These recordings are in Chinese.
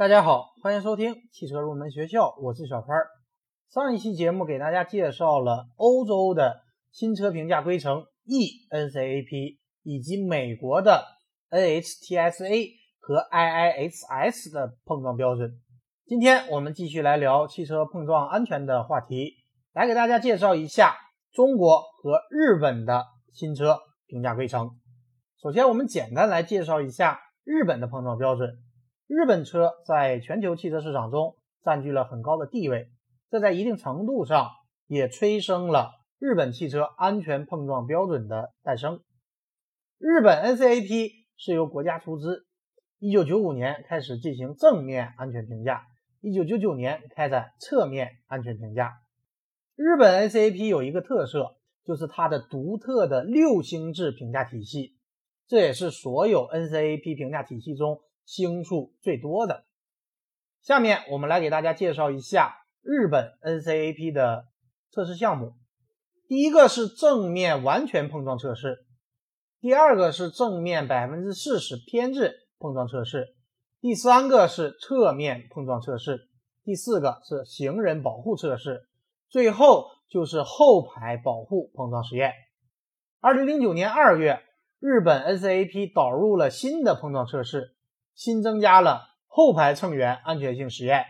大家好，欢迎收听汽车入门学校，我是小潘。上一期节目给大家介绍了欧洲的新车评价规程 eNCAP，以及美国的 NHTSA 和 IIHS 的碰撞标准。今天我们继续来聊汽车碰撞安全的话题，来给大家介绍一下中国和日本的新车评价规程。首先，我们简单来介绍一下日本的碰撞标准。日本车在全球汽车市场中占据了很高的地位，这在一定程度上也催生了日本汽车安全碰撞标准的诞生。日本 NCAP 是由国家出资，1995年开始进行正面安全评价，1999年开展侧面安全评价。日本 NCAP 有一个特色，就是它的独特的六星制评价体系，这也是所有 NCAP 评价体系中。星数最多的。下面我们来给大家介绍一下日本 NCAP 的测试项目。第一个是正面完全碰撞测试，第二个是正面百分之四十偏置碰撞测试，第三个是侧面碰撞测试，第四个是行人保护测试，最后就是后排保护碰撞实验。二零零九年二月，日本 NCAP 导入了新的碰撞测试。新增加了后排乘员安全性实验，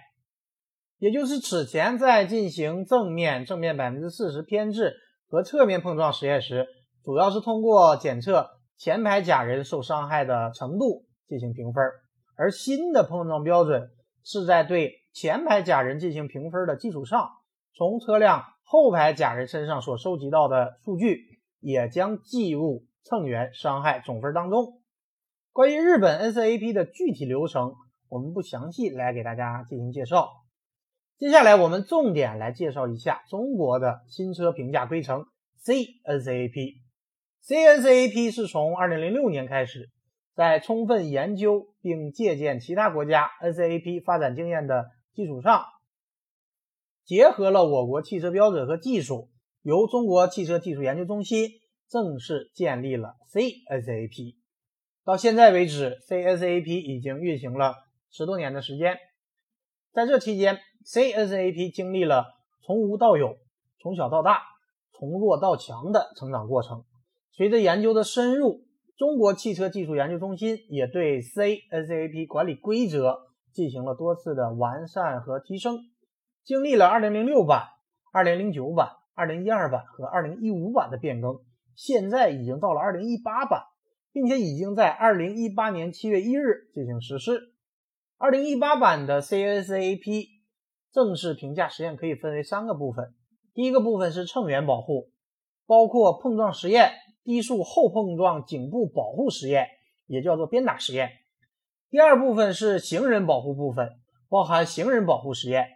也就是此前在进行正面正面百分之四十偏置和侧面碰撞实验时，主要是通过检测前排假人受伤害的程度进行评分，而新的碰撞标准是在对前排假人进行评分的基础上，从车辆后排假人身上所收集到的数据也将计入乘员伤害总分当中。关于日本 NCAP 的具体流程，我们不详细来给大家进行介绍。接下来，我们重点来介绍一下中国的新车评价规程 CNCAP。CNCAP 是从2006年开始，在充分研究并借鉴其他国家 NCAP 发展经验的基础上，结合了我国汽车标准和技术，由中国汽车技术研究中心正式建立了 CNCAP。到现在为止，CNCAP 已经运行了十多年的时间。在这期间，CNCAP 经历了从无到有、从小到大、从弱到强的成长过程。随着研究的深入，中国汽车技术研究中心也对 CNCAP 管理规则进行了多次的完善和提升。经历了2006版、2009版、2012版和2015版的变更，现在已经到了2018版。并且已经在二零一八年七月一日进行实施。二零一八版的 CNCAP 正式评价实验可以分为三个部分。第一个部分是乘员保护，包括碰撞实验、低速后碰撞颈部保护实验，也叫做鞭打实验。第二部分是行人保护部分，包含行人保护实验。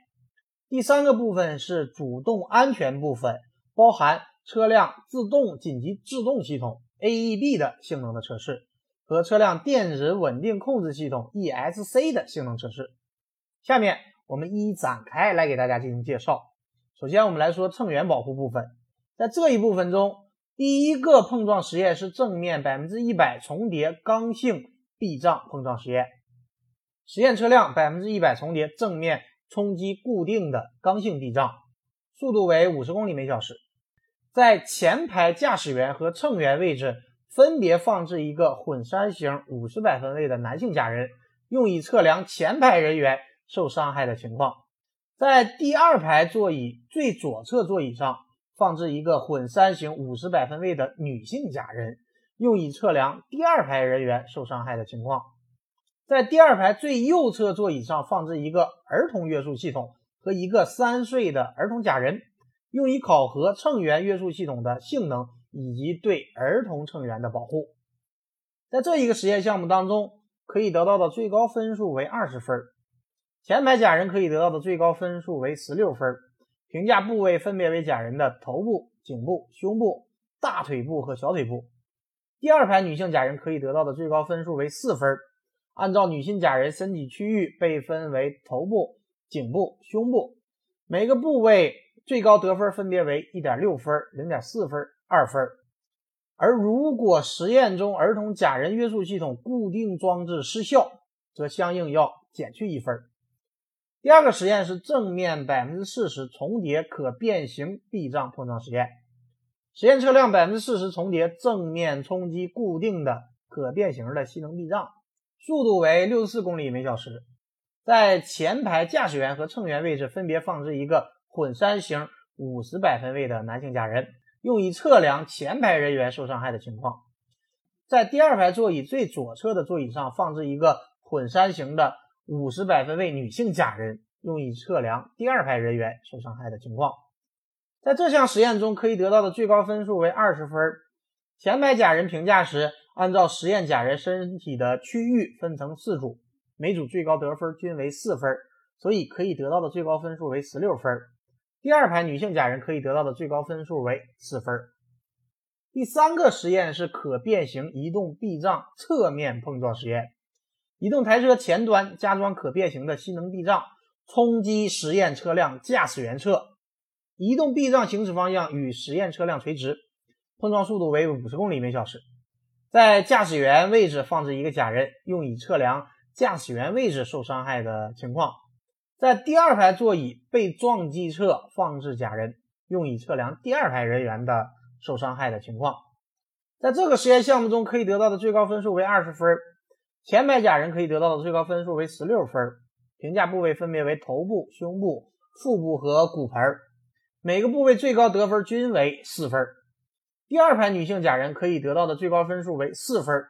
第三个部分是主动安全部分，包含车辆自动紧急制动系统。AEB 的性能的测试和车辆电子稳定控制系统 ESC 的性能测试，下面我们一一展开来给大家进行介绍。首先，我们来说乘员保护部分，在这一部分中，第一个碰撞实验是正面百分之一百重叠刚性避障碰撞实验，实验车辆百分之一百重叠正面冲击固定的刚性避障，速度为五十公里每小时。在前排驾驶员和乘员位置分别放置一个混三型五十百分位的男性假人，用以测量前排人员受伤害的情况。在第二排座椅最左侧座椅上放置一个混三型五十百分位的女性假人，用以测量第二排人员受伤害的情况。在第二排最右侧座椅上放置一个儿童约束系统和一个三岁的儿童假人。用以考核乘员约束系统的性能以及对儿童乘员的保护。在这一个实验项目当中，可以得到的最高分数为二十分，前排假人可以得到的最高分数为十六分。评价部位分别为假人的头部、颈部、胸部、大腿部和小腿部。第二排女性假人可以得到的最高分数为四分。按照女性假人身体区域被分为头部、颈部、胸部，每个部位。最高得分分别为一点六分、零点四分、二分。而如果实验中儿童假人约束系统固定装置失效，则相应要减去一分。第二个实验是正面百分之四十重叠可变形避障碰撞实验。实验车辆百分之四十重叠正面冲击固定的可变形的吸能避障，速度为六十四公里每小时。在前排驾驶员和乘员位置分别放置一个混三型五十百分位的男性假人，用以测量前排人员受伤害的情况。在第二排座椅最左侧的座椅上放置一个混三型的。五十百分位女性假人用以测量第二排人员受伤害的情况，在这项实验中可以得到的最高分数为二十分。前排假人评价时，按照实验假人身体的区域分成四组，每组最高得分均为四分，所以可以得到的最高分数为十六分。第二排女性假人可以得到的最高分数为四分。第三个实验是可变形移动避障侧面碰撞实验。移动台车前端加装可变形的吸能避障，冲击实验车辆驾驶员侧。移动避障行驶方向与实验车辆垂直，碰撞速度为五十公里每小时。在驾驶员位置放置一个假人，用以测量驾驶员位置受伤害的情况。在第二排座椅被撞击侧放置假人，用以测量第二排人员的受伤害的情况。在这个实验项目中，可以得到的最高分数为二十分。前排假人可以得到的最高分数为十六分，评价部位分别为头部、胸部、腹部和骨盆，每个部位最高得分均为四分。第二排女性假人可以得到的最高分数为四分，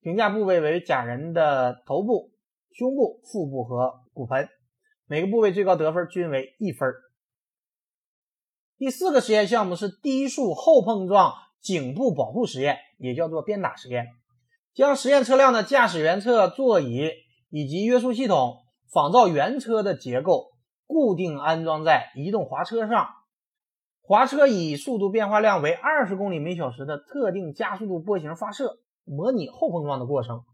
评价部位为假人的头部、胸部、腹部和骨盆，每个部位最高得分均为一分。第四个实验项目是低速后碰撞颈部保护实验，也叫做鞭打实验。将实验车辆的驾驶员侧座椅以及约束系统仿照原车的结构，固定安装在移动滑车上。滑车以速度变化量为二十公里每小时的特定加速度波形发射，模拟后碰撞的过程。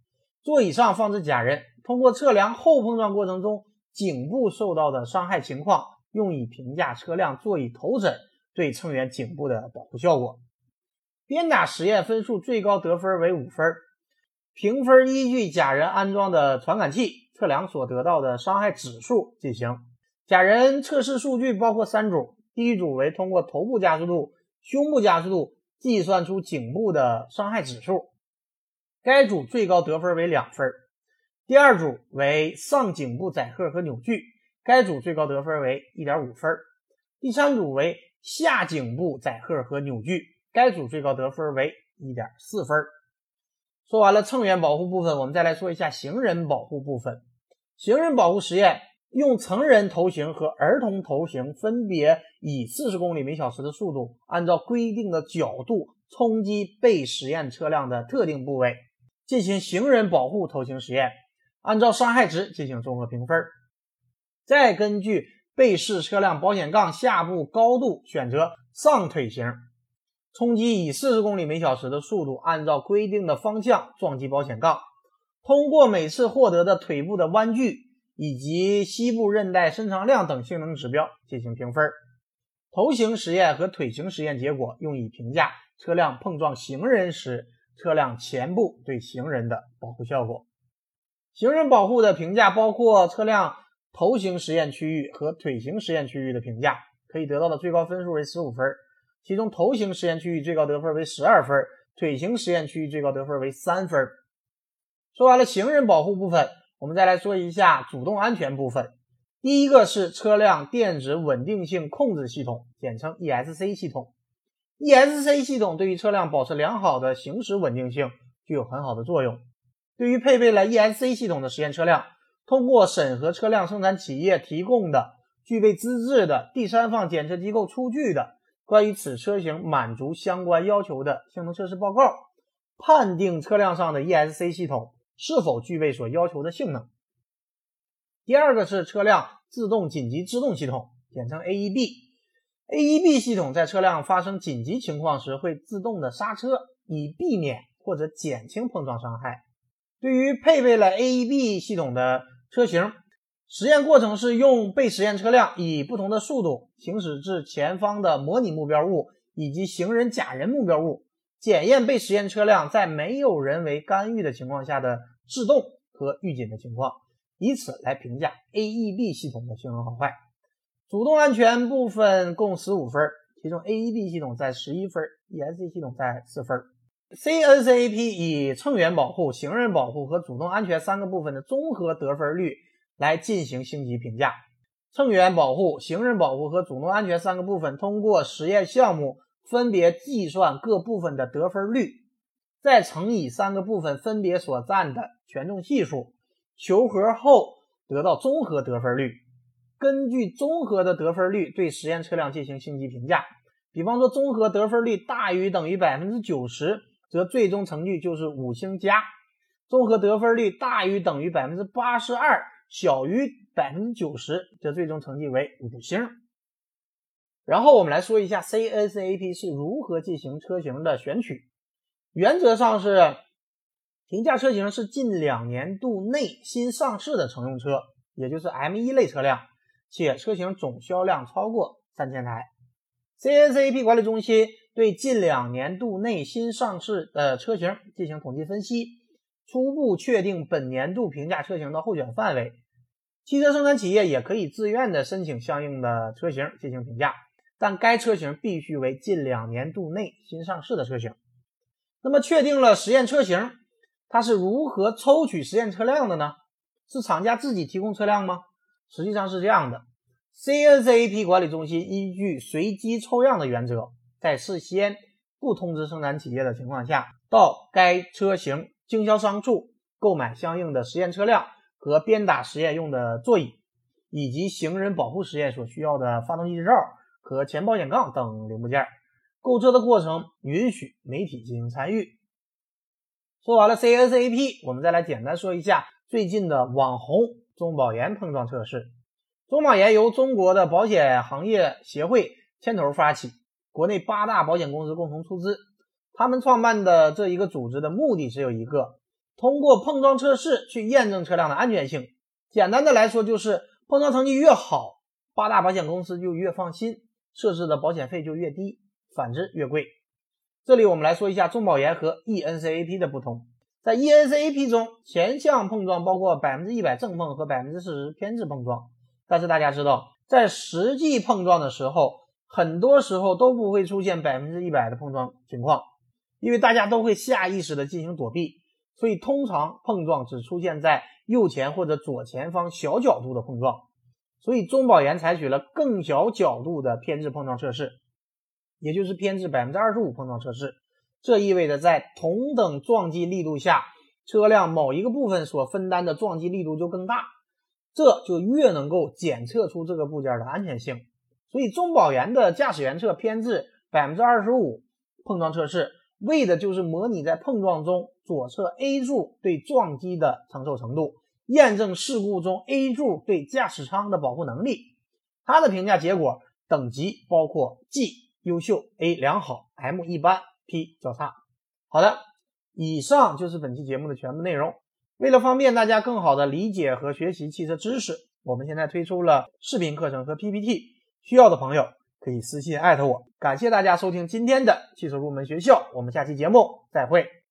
座椅上放置假人，通过测量后碰撞过程中颈部受到的伤害情况，用以评价车辆座椅头枕对乘员颈部的保护效果。鞭打实验分数最高得分为五分。评分依据假人安装的传感器测量所得到的伤害指数进行。假人测试数据包括三组，第一组为通过头部加速度、胸部加速度计算出颈部的伤害指数，该组最高得分为两分。第二组为上颈部载荷和扭矩，该组最高得分为一点五分。第三组为下颈部载荷和扭矩，该组最高得分为一点四分。说完了乘员保护部分，我们再来说一下行人保护部分。行人保护实验用成人头型和儿童头型分别以四十公里每小时的速度，按照规定的角度冲击被实验车辆的特定部位，进行行人保护头型实验，按照伤害值进行综合评分。再根据被试车辆保险杠下部高度选择上腿型。冲击以四十公里每小时的速度，按照规定的方向撞击保险杠，通过每次获得的腿部的弯距以及膝部韧带伸长量等性能指标进行评分。头型实验和腿型实验结果用以评价车辆碰撞行人时，车辆前部对行人的保护效果。行人保护的评价包括车辆头型实验区域和腿型实验区域的评价，可以得到的最高分数为十五分。其中头型实验区域最高得分为十二分，腿型实验区域最高得分为三分。说完了行人保护部分，我们再来说一下主动安全部分。第一个是车辆电子稳定性控制系统，简称 ESC 系统。ESC 系统对于车辆保持良好的行驶稳定性具有很好的作用。对于配备了 ESC 系统的实验车辆，通过审核车辆生产企业提供的具备资质的第三方检测机构出具的。关于此车型满足相关要求的性能测试报告，判定车辆上的 ESC 系统是否具备所要求的性能。第二个是车辆自动紧急制动系统，简称 AEB。AEB 系统在车辆发生紧急情况时会自动的刹车，以避免或者减轻碰撞伤害。对于配备了 AEB 系统的车型，实验过程是用被实验车辆以不同的速度行驶至前方的模拟目标物以及行人假人目标物，检验被实验车辆在没有人为干预的情况下的制动和预警的情况，以此来评价 AEB 系统的性能好坏。主动安全部分共十五分，其中 AEB 系统在十一分，ESC 系统在四分。CNCAP 以乘员保护、行人保护和主动安全三个部分的综合得分率来进行星级评价。乘员保护、行人保护和主动安全三个部分通过实验项目分别计算各部分的得分率，再乘以三个部分分别所占的权重系数，求和后得到综合得分率。根据综合的得分率对实验车辆进行星级评价。比方说，综合得分率大于等于百分之九十。则最终成绩就是五星加，综合得分率大于等于百分之八十二，小于百分之九十，则最终成绩为五星。然后我们来说一下 CNCAP 是如何进行车型的选取，原则上是评价车型是近两年度内新上市的乘用车，也就是 M1 类车辆，且车型总销量超过三千台。CNCAP 管理中心。对近两年度内新上市的车型进行统计分析，初步确定本年度评价车型的候选范围。汽车生产企业也可以自愿的申请相应的车型进行评价，但该车型必须为近两年度内新上市的车型。那么，确定了实验车型，它是如何抽取实验车辆的呢？是厂家自己提供车辆吗？实际上是这样的，CNCAP 管理中心依据随机抽样的原则。在事先不通知生产企业的情况下，到该车型经销商处购买相应的实验车辆和鞭打实验用的座椅，以及行人保护实验所需要的发动机执照和前保险杠等零部件。购车的过程允许媒体进行参与。说完了 CNCAP，我们再来简单说一下最近的网红中保研碰撞测试。中保研由中国的保险行业协会牵头发起。国内八大保险公司共同出资，他们创办的这一个组织的目的只有一个：通过碰撞测试去验证车辆的安全性。简单的来说，就是碰撞成绩越好，八大保险公司就越放心，设置的保险费就越低；反之越贵。这里我们来说一下中保研和 ENCAP 的不同。在 ENCAP 中，前向碰撞包括百分之一百正碰和百分之四十偏置碰撞，但是大家知道，在实际碰撞的时候，很多时候都不会出现百分之一百的碰撞情况，因为大家都会下意识的进行躲避，所以通常碰撞只出现在右前或者左前方小角度的碰撞。所以中保研采取了更小角度的偏置碰撞测试，也就是偏置百分之二十五碰撞测试。这意味着在同等撞击力度下，车辆某一个部分所分担的撞击力度就更大，这就越能够检测出这个部件的安全性。所以中保研的驾驶员侧偏置百分之二十五碰撞测试，为的就是模拟在碰撞中左侧 A 柱对撞击的承受程度，验证事故中 A 柱对驾驶舱的保护能力。它的评价结果等级包括 G 优秀、A 良好、M 一般、P 较差。好的，以上就是本期节目的全部内容。为了方便大家更好的理解和学习汽车知识，我们现在推出了视频课程和 PPT。需要的朋友可以私信艾特我。感谢大家收听今天的汽车入门学校，我们下期节目再会。